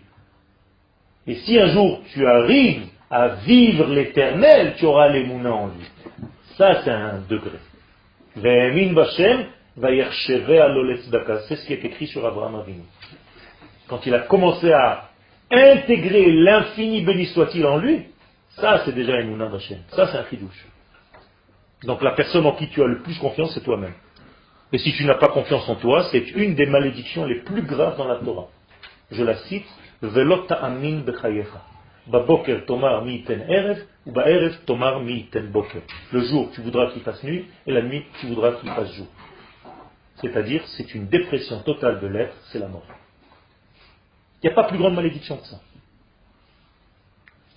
Et si un jour tu arrives à vivre l'éternel, tu auras les mounins en lui. Ça c'est un degré. C'est ce qui est écrit sur Abraham Avinu. Quand il a commencé à intégrer l'infini béni soit-il en lui, ça c'est déjà Emouna Bashem. Ça c'est un chidouche. Donc la personne en qui tu as le plus confiance, c'est toi-même. Et si tu n'as pas confiance en toi, c'est une des malédictions les plus graves dans la Torah. Je la cite, Velot ta'amin bechayecha. Baboker tomar erev, ou ba'erev tomar boker. Le jour, tu voudras qu'il fasse nuit, et la nuit, tu voudras qu'il fasse jour. C'est-à-dire, c'est une dépression totale de l'être, c'est la mort. Il n'y a pas plus grande malédiction que ça.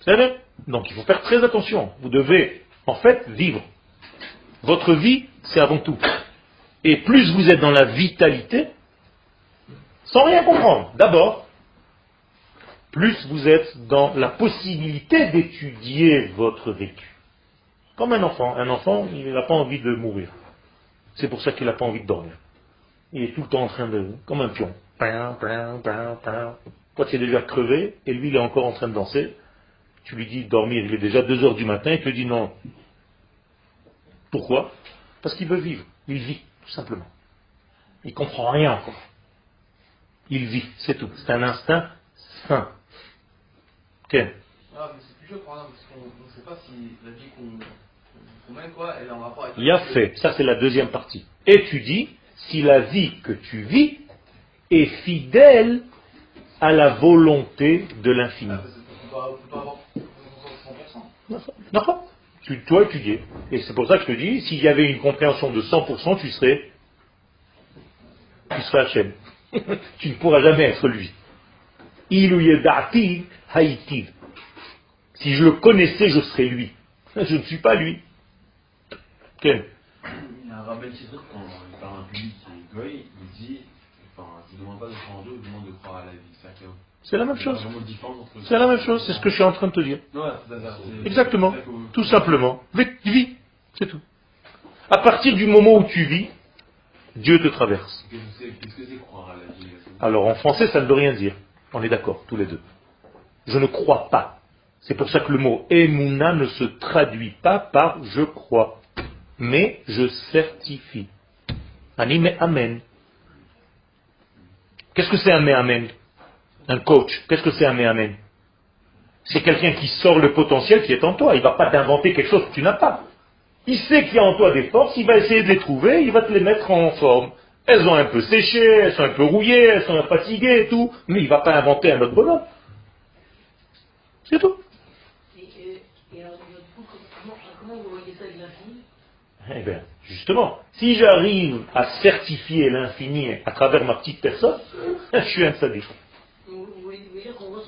C'est vrai Donc il faut faire très attention. Vous devez, en fait, vivre. Votre vie, c'est avant tout. Et plus vous êtes dans la vitalité, sans rien comprendre, d'abord, plus vous êtes dans la possibilité d'étudier votre vécu. Comme un enfant. Un enfant, il n'a pas envie de mourir. C'est pour ça qu'il n'a pas envie de dormir. Il est tout le temps en train de... comme un pion. Toi, tu es déjà crevé, et lui, il est encore en train de danser. Tu lui dis dormir, il est déjà 2 heures du matin, il te dit non. Pourquoi? Parce qu'il veut vivre. Il vit, tout simplement. Il comprend rien encore. Il vit, c'est tout. C'est un instinct sain. Ken Ah, mais c'est plus dur un homme, parce qu'on ne sait pas si la vie qu'on mène, quoi, elle est en rapport avec. Il y a fait. Ça, c'est la deuxième partie. Étudie si la vie que tu vis est fidèle à la volonté de l'infini. Ah, parce qu'on peut, peut pas avoir 100%. D'accord Tu dois étudier. Et c'est pour ça que je te dis, s'il y avait une compréhension de 100%, tu serais, tu serais Hachem. tu ne pourras jamais être lui. Il da'ati haïtiv. Si je le connaissais, je serais lui. Je ne suis pas lui. Ken Il y a un rabbin Chizot, quand il parle à un public qui est goy, il dit, enfin, il ne demande pas de croire en Dieu, il demande de croire à la vie. C'est-à-dire que- C'est la même chose. C'est la même chose, c'est ce que je suis en train de te dire. Exactement, tout simplement. Vis, c'est tout. À partir du moment où tu vis, Dieu te traverse. Alors en français, ça ne veut rien dire. On est d'accord, tous les deux. Je ne crois pas. C'est pour ça que le mot Emouna ne se traduit pas par je crois, mais je certifie. Anime Amen. Qu'est-ce que c'est un Amen? Un coach. Qu'est-ce que c'est un Amen C'est quelqu'un qui sort le potentiel qui est en toi. Il ne va pas t'inventer quelque chose que tu n'as pas. Il sait qu'il y a en toi des forces, il va essayer de les trouver, il va te les mettre en forme. Elles ont un peu séché, elles sont un peu rouillées, elles sont fatiguées et tout, mais il ne va pas inventer un autre bonhomme. C'est tout. Et, alors, du coup, comment, vous voyez ça l'infini? Eh bien, justement, si j'arrive à certifier l'infini à travers ma petite personne, je suis un sadique. vous, vous voulez vous voulez dire qu'on ressent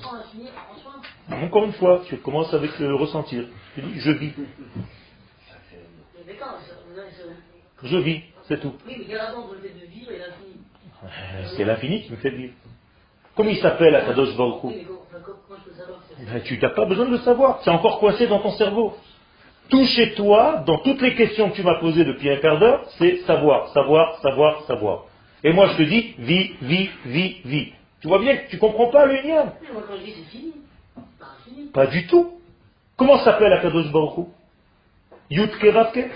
l'infini en soi Encore une fois, tu commences avec le ressentir. Tu dis, je vis. Je vis, c'est tout. Euh, C'est l'infini qui me fait vivre. Comment il s'appelle Akadosh Baruch ben, Tu n'as pas besoin de le savoir. C'est encore coincé dans ton cerveau. Tout chez toi, dans toutes les questions que tu m'as posées depuis un quart d'heure, c'est savoir, savoir, savoir, savoir. Et moi, je te dis, vis, vis, vis, vis. Tu vois bien que tu ne comprends pas l'union. Pas du tout. Comment s'appelle Akadosh Baruch Yutke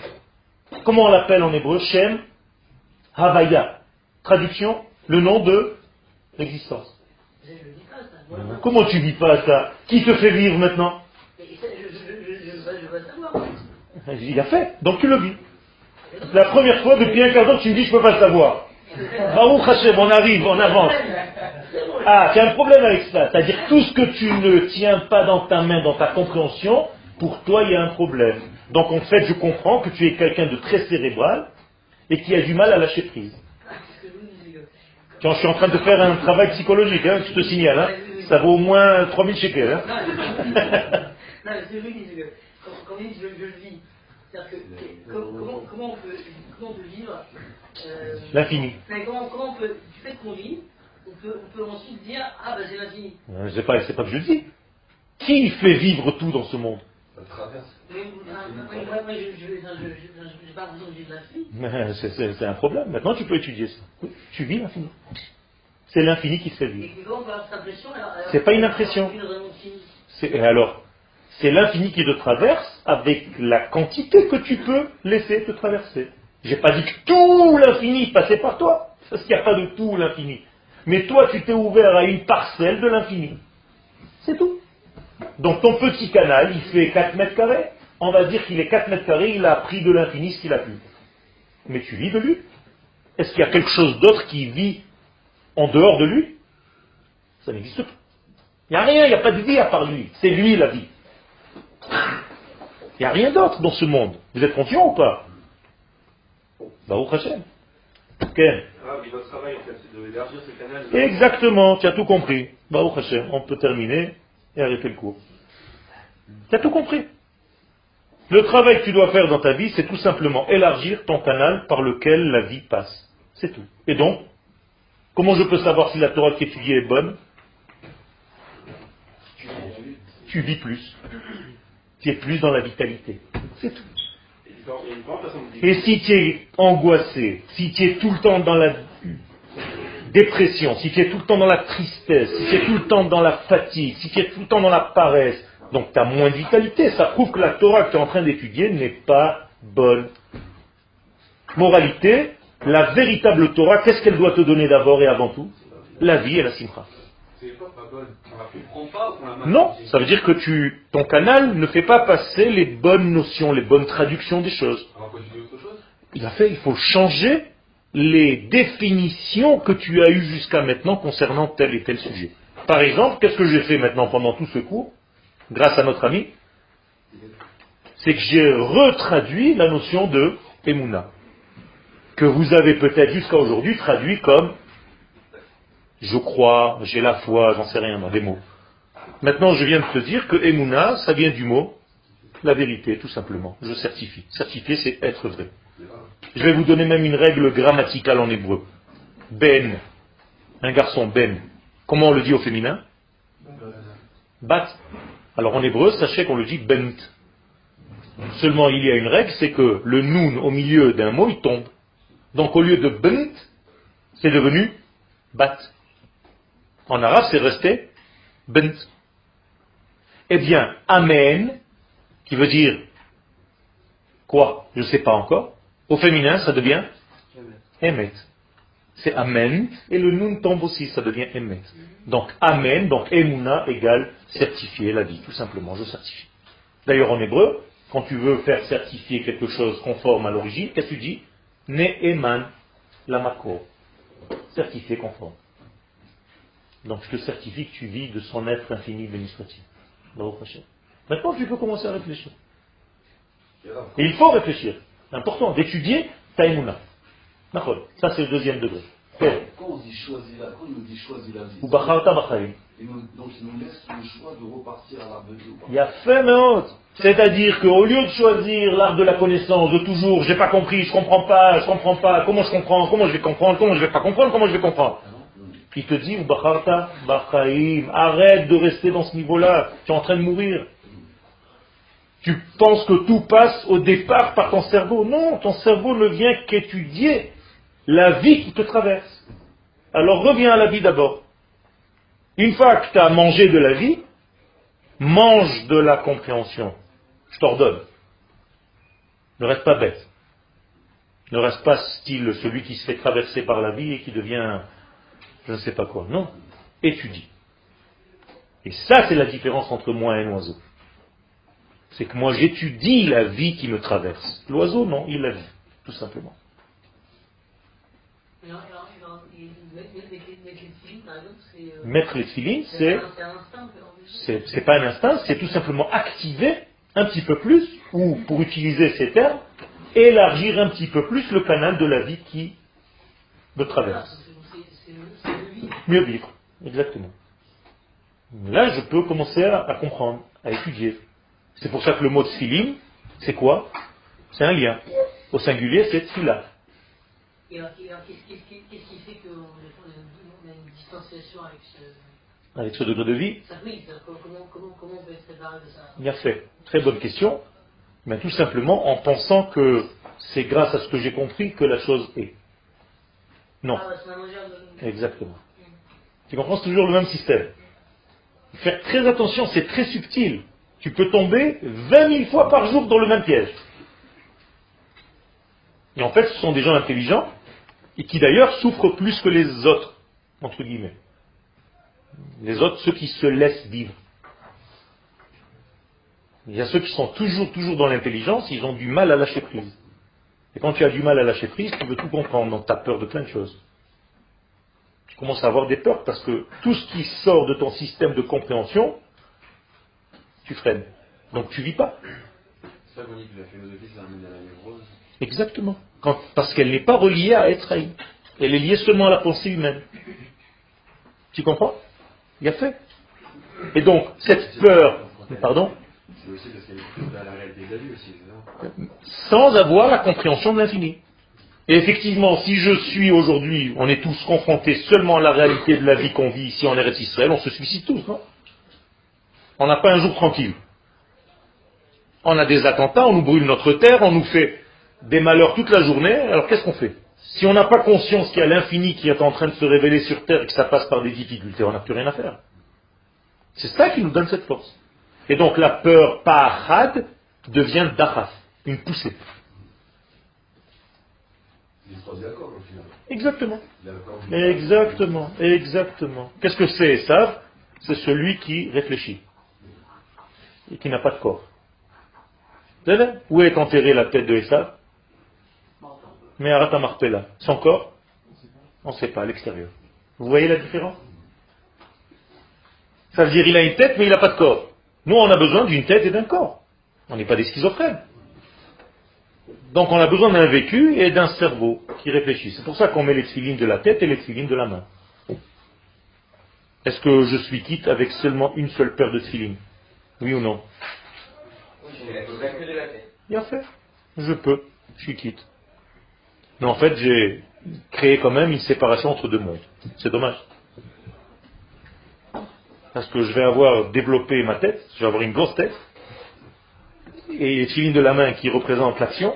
Comment on l'appelle en hébreu? Shem Havaya. Traduction, le nom de l'existence. Comment tu vis pas ça? Qui te fait vivre maintenant? Il a fait, donc tu le vis. La première fois depuis un quart d'heure, tu me dis je ne peux pas savoir. Baruch Hashem, on arrive, on avance. Ah, tu as un problème avec ça. C'est-à-dire tout ce que tu ne tiens pas dans ta main, dans ta compréhension, pour toi il y a un problème. Donc en fait, je comprends que tu es quelqu'un de très cérébral et qui a du mal à lâcher prise. Quand je suis en train de faire un travail psychologique, hein, je te signale, hein, ça vaut au moins 3000 shekels. Hein. non, c'est lui qui dit que quand on dit je, je vis, c'est-à-dire que comment, comment, on peut, comment on peut vivre euh, L'infini. Comment, comment on peut, du fait qu'on vit, on peut, on peut ensuite dire ah ben c'est l'infini. C'est pas, c'est pas que je dis. Qui fait vivre tout dans ce monde? C'est un problème. Maintenant, tu peux étudier ça. Tu vis l'infini. C'est l'infini qui se fait vivre. C'est pas une impression. Et alors, c'est l'infini qui te traverse avec la quantité que tu peux laisser te traverser. J'ai pas dit que tout l'infini passait par toi, parce qu'il n'y a pas de tout l'infini. Mais toi, tu t'es ouvert à une parcelle de l'infini. C'est tout. Donc ton petit canal, il fait 4 mètres carrés. On va dire qu'il est 4 mètres carrés, il a pris de l'infini ce qu'il a pu. Mais tu vis de lui. Est-ce qu'il y a quelque chose d'autre qui vit en dehors de lui? Ça n'existe pas. Il n'y a rien, il n'y a pas de vie à part lui. C'est lui la vie. Il n'y a rien d'autre dans ce monde. Vous êtes conscient ou pas? Bah, au Hachem. Exactement, tu as tout compris. Au Hachem, on peut terminer et arrêter le cours. Tu as tout compris. Le travail que tu dois faire dans ta vie, c'est tout simplement élargir ton canal par lequel la vie passe. C'est tout. Et donc, comment je peux savoir si la Torah qui étudiée est bonne? Tu vis plus. Tu es plus dans la vitalité. C'est tout. Et si tu es angoissé, si tu es tout le temps dans la dépression, si tu es tout le temps dans la tristesse, si tu es tout le temps dans la fatigue, si tu es tout le temps dans la paresse, donc tu as moins de vitalité. Ça prouve que la Torah que tu es en train d'étudier n'est pas bonne. Moralité, la véritable Torah, qu'est-ce qu'elle doit te donner d'abord et avant tout? La vie et la simcha. Non, ça veut dire que tu, ton canal ne fait pas passer les bonnes notions, les bonnes traductions des choses. Il a fait, il faut changer les définitions que tu as eues jusqu'à maintenant concernant tel et tel sujet. Par exemple, qu'est-ce que j'ai fait maintenant pendant tout ce cours, grâce à notre ami? C'est que j'ai retraduit la notion de Emouna, que vous avez peut-être jusqu'à aujourd'hui traduit comme je crois, j'ai la foi, j'en sais rien dans des mots. Maintenant, je viens de te dire que Emouna, ça vient du mot la vérité, tout simplement. Je certifie. Certifier, c'est être vrai. Je vais vous donner même une règle grammaticale en hébreu. Ben, un garçon, Ben. Comment on le dit au féminin? Bat. Alors en hébreu, sachez qu'on le dit bent. Seulement il y a une règle, c'est que le noun au milieu d'un mot, il tombe. Donc au lieu de bent, c'est devenu bat. En arabe, c'est resté bent. Eh bien, amen, qui veut dire quoi Je ne sais pas encore. Au féminin, ça devient Emet. C'est Amen, et le Nun tombe aussi, ça devient Emet. Donc Amen, donc Emuna égale certifier la vie, tout simplement, je certifie. D'ailleurs en hébreu, quand tu veux faire certifier quelque chose conforme à l'origine, qu'est-ce que tu dis? Ne'eman. Certifié conforme. Donc je te certifie que tu vis de son être infini bénissoit-il. Maintenant tu peux commencer à réfléchir. Et il faut réfléchir important d'étudier Taïmouna. Ça, c'est le deuxième degré. Quand on dit choisir la, quand il nous dit choisir la vie, donc il nous laisse le choix de repartir à l'arbre de Dieu. Il y a fait C'est-à-dire qu'au lieu de choisir l'arbre de la connaissance, de toujours, j'ai pas compris, je comprends pas, je comprends pas, comment je comprends, comment je vais comprendre, comment je vais pas comprendre, comment je vais comprendre. Il te dit, arrête de rester dans ce niveau-là, tu es en train de mourir. Tu penses que tout passe au départ par ton cerveau. Non, ton cerveau ne vient qu'étudier la vie qui te traverse. Alors reviens à la vie d'abord. Une fois que tu as mangé de la vie, mange de la compréhension. Je t'ordonne. Ne reste pas bête. Ne reste pas style celui qui se fait traverser par la vie et qui devient je ne sais pas quoi. Non. Étudie. Et ça, c'est la différence entre moi et un oiseau. C'est que moi, j'étudie la vie qui me traverse. L'oiseau, non, il la vit, tout simplement. Mettre les filines, c'est. C'est pas un instinct, c'est tout simplement activer un petit peu plus, ou pour utiliser ces termes, élargir un petit peu plus le canal de la vie qui me traverse. Mieux vivre, exactement. Là, je peux commencer à, comprendre, à étudier. C'est pour ça que le mot tfilim, c'est quoi? C'est un lien. Au singulier, c'est tfila. Et alors, qu'est-ce qui fait qu'on a une distanciation avec ce... Avec ce degré de vie? Oui, comment, comment, comment on peut être séparé de ça? Bien fait. Très bonne question. Mais tout simplement en pensant que c'est grâce à ce que j'ai compris que la chose est. Non. Ah, Exactement. Tu comprends toujours le même système. Faire très attention, c'est très subtil. Tu peux tomber 20 000 fois par jour dans le même piège. Et en fait, ce sont des gens intelligents et qui d'ailleurs souffrent plus que les autres, entre guillemets. Les autres, ceux qui se laissent vivre. Il y a ceux qui sont toujours, toujours dans l'intelligence, ils ont du mal à lâcher prise. Et quand tu as du mal à lâcher prise, tu veux tout comprendre, donc tu as peur de plein de choses. Tu commences à avoir des peurs parce que tout ce qui sort de ton système de compréhension, tu freines. Donc tu vis pas. Ça, vous dit que la philosophie, c'est un à la névrose. Exactement. parce qu'elle n'est pas reliée à être haï. Elle est liée seulement à la pensée humaine. Tu comprends? Il y a fait. Et donc, cette peur, pardon? C'est aussi parce qu'elle est à la réalité de la vie aussi, Sans avoir la compréhension de l'infini. Et effectivement, si je suis aujourd'hui, on est tous confrontés seulement à la réalité de la vie qu'on vit ici en Eretz Israël, on se suicide tous, non? On n'a pas un jour tranquille. On a des attentats, on nous brûle notre terre, on nous fait des malheurs toute la journée, alors qu'est-ce qu'on fait? Si on n'a pas conscience qu'il y a l'infini qui est en train de se révéler sur terre et que ça passe par des difficultés, on n'a plus rien à faire. C'est ça qui nous donne cette force. Et donc la peur pahad devient dachaf, une poussée. Exactement. Exactement. Exactement. Qu'est-ce que c'est ça C'est celui qui réfléchit et qui n'a pas de corps. Où est enterrée la tête de Esav Mais Arata Marpella. Son corps On ne sait pas, à l'extérieur. Vous voyez la différence Ça veut dire qu'il a une tête, mais il n'a pas de corps. Nous, on a besoin d'une tête et d'un corps. On n'est pas des schizophrènes. Donc on a besoin d'un vécu et d'un cerveau qui réfléchit. C'est pour ça qu'on met les filines de la tête et les filines de la main. Est-ce que je suis quitte avec seulement une seule paire de filines Oui ou non? Bien fait. Je peux. Je suis quitte. Mais en fait, j'ai créé quand même une séparation entre deux mondes. C'est dommage. Parce que je vais avoir développé ma tête, je vais avoir une grosse tête, et les filines de la main qui représentent l'action,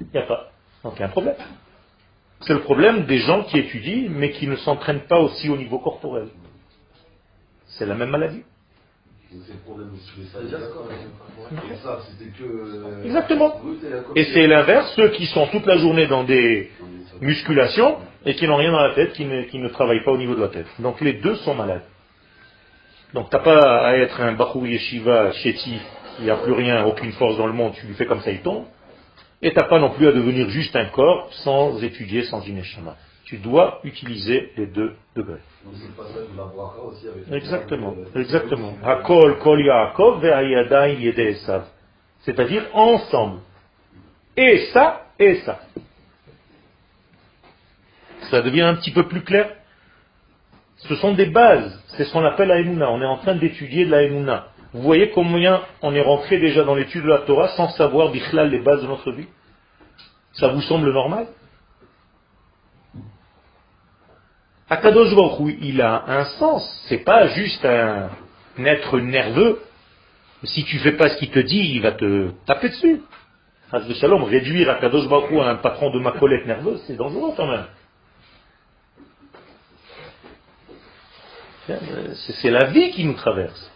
il n'y a pas. Donc il y a un problème. C'est le problème des gens qui étudient, mais qui ne s'entraînent pas aussi au niveau corporel. C'est la même maladie. Exactement. Et c'est l'inverse, ceux qui sont toute la journée dans des musculations et qui n'ont rien dans la tête, qui ne, travaillent pas au niveau de la tête. Donc les deux sont malades. Donc t'as pas à être un Bahou Yeshiva chétif, il n'y a plus rien, aucune force dans le monde, tu lui fais comme ça, il tombe. Et tu n'as pas non plus à devenir juste un corps sans étudier, sans une Tu dois utiliser les deux degrés. Exactement, exactement. Hakol, kol Yaakov, C'est-à-dire ensemble. Et ça, et ça. Ça devient un petit peu plus clair Ce sont des bases. C'est ce qu'on appelle la On est en train d'étudier de la Vous voyez combien on est rentré déjà dans l'étude de la Torah sans savoir bichlal les bases de notre vie? Ça vous semble normal? Akadosh Baruch il a un sens. C'est pas juste un être nerveux. Si tu fais pas ce qu'il te dit, il va te taper dessus. Shalom, réduire Akadosh Baruch à un patron de ma collègue nerveuse, c'est dangereux quand même. C'est la vie qui nous traverse.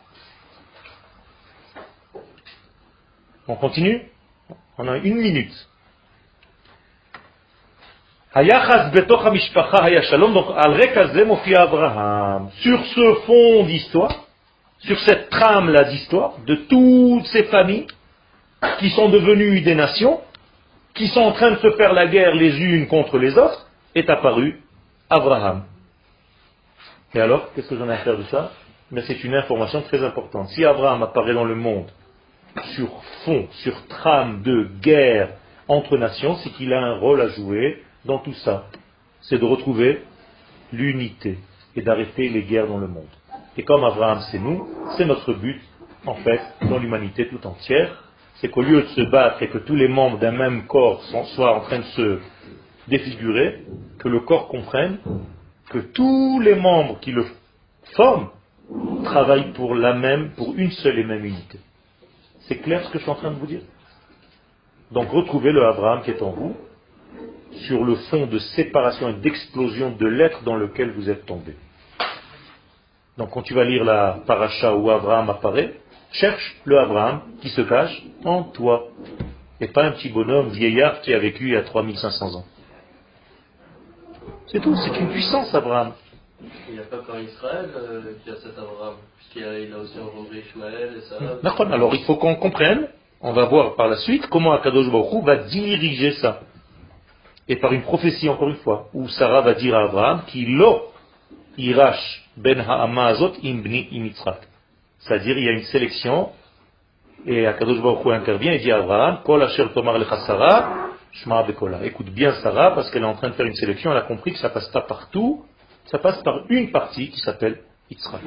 On continue On a une minute. Sur ce fond d'histoire, sur cette trame-là d'histoire, de toutes ces familles qui sont devenues des nations, qui sont en train de se faire la guerre les unes contre les autres, est apparu Abraham. Et alors, qu'est-ce que j'en ai à faire de ça? Mais c'est une information très importante. Si Abraham apparaît dans le monde sur fond, sur trame de guerre entre nations, c'est qu'il a un rôle à jouer dans tout ça. C'est de retrouver l'unité et d'arrêter les guerres dans le monde. Et comme Abraham, c'est nous, c'est notre but, en fait, dans l'humanité tout entière, c'est qu'au lieu de se battre et que tous les membres d'un même corps soient en train de se défigurer, que le corps comprenne que tous les membres qui le forment travaillent pour la même, pour une seule et même unité. C'est clair ce que je suis en train de vous dire? Donc retrouvez le Abraham qui est en vous sur le fond de séparation et d'explosion de l'être dans lequel vous êtes tombé. Donc quand tu vas lire la paracha où Abraham apparaît, cherche le Abraham qui se cache en toi. Et pas un petit bonhomme vieillard qui a vécu il y a 3500 ans. C'est tout, c'est une puissance, Abraham. Il n'y a pas qu'en Israël euh, qui a cet Abraham, puisqu'il a, a, aussi engendré Ishmael et ça. Hmm. Alors il faut qu'on comprenne, on va voir par la suite comment Akadosh Baruch va diriger ça. Et par une prophétie, encore une fois, où Sarah va dire à Abraham qu'il irash ben ha'amazot imbni imitzrak. C'est-à-dire, il y a une sélection, et Akadosh Baruch intervient et dit à Abraham, kol asher tomar lecha Sarah, Écoute bien Sarah, parce qu'elle est en train de faire une sélection, elle a compris que ça passe pas partout, ça passe par une partie qui s'appelle Yitzhak.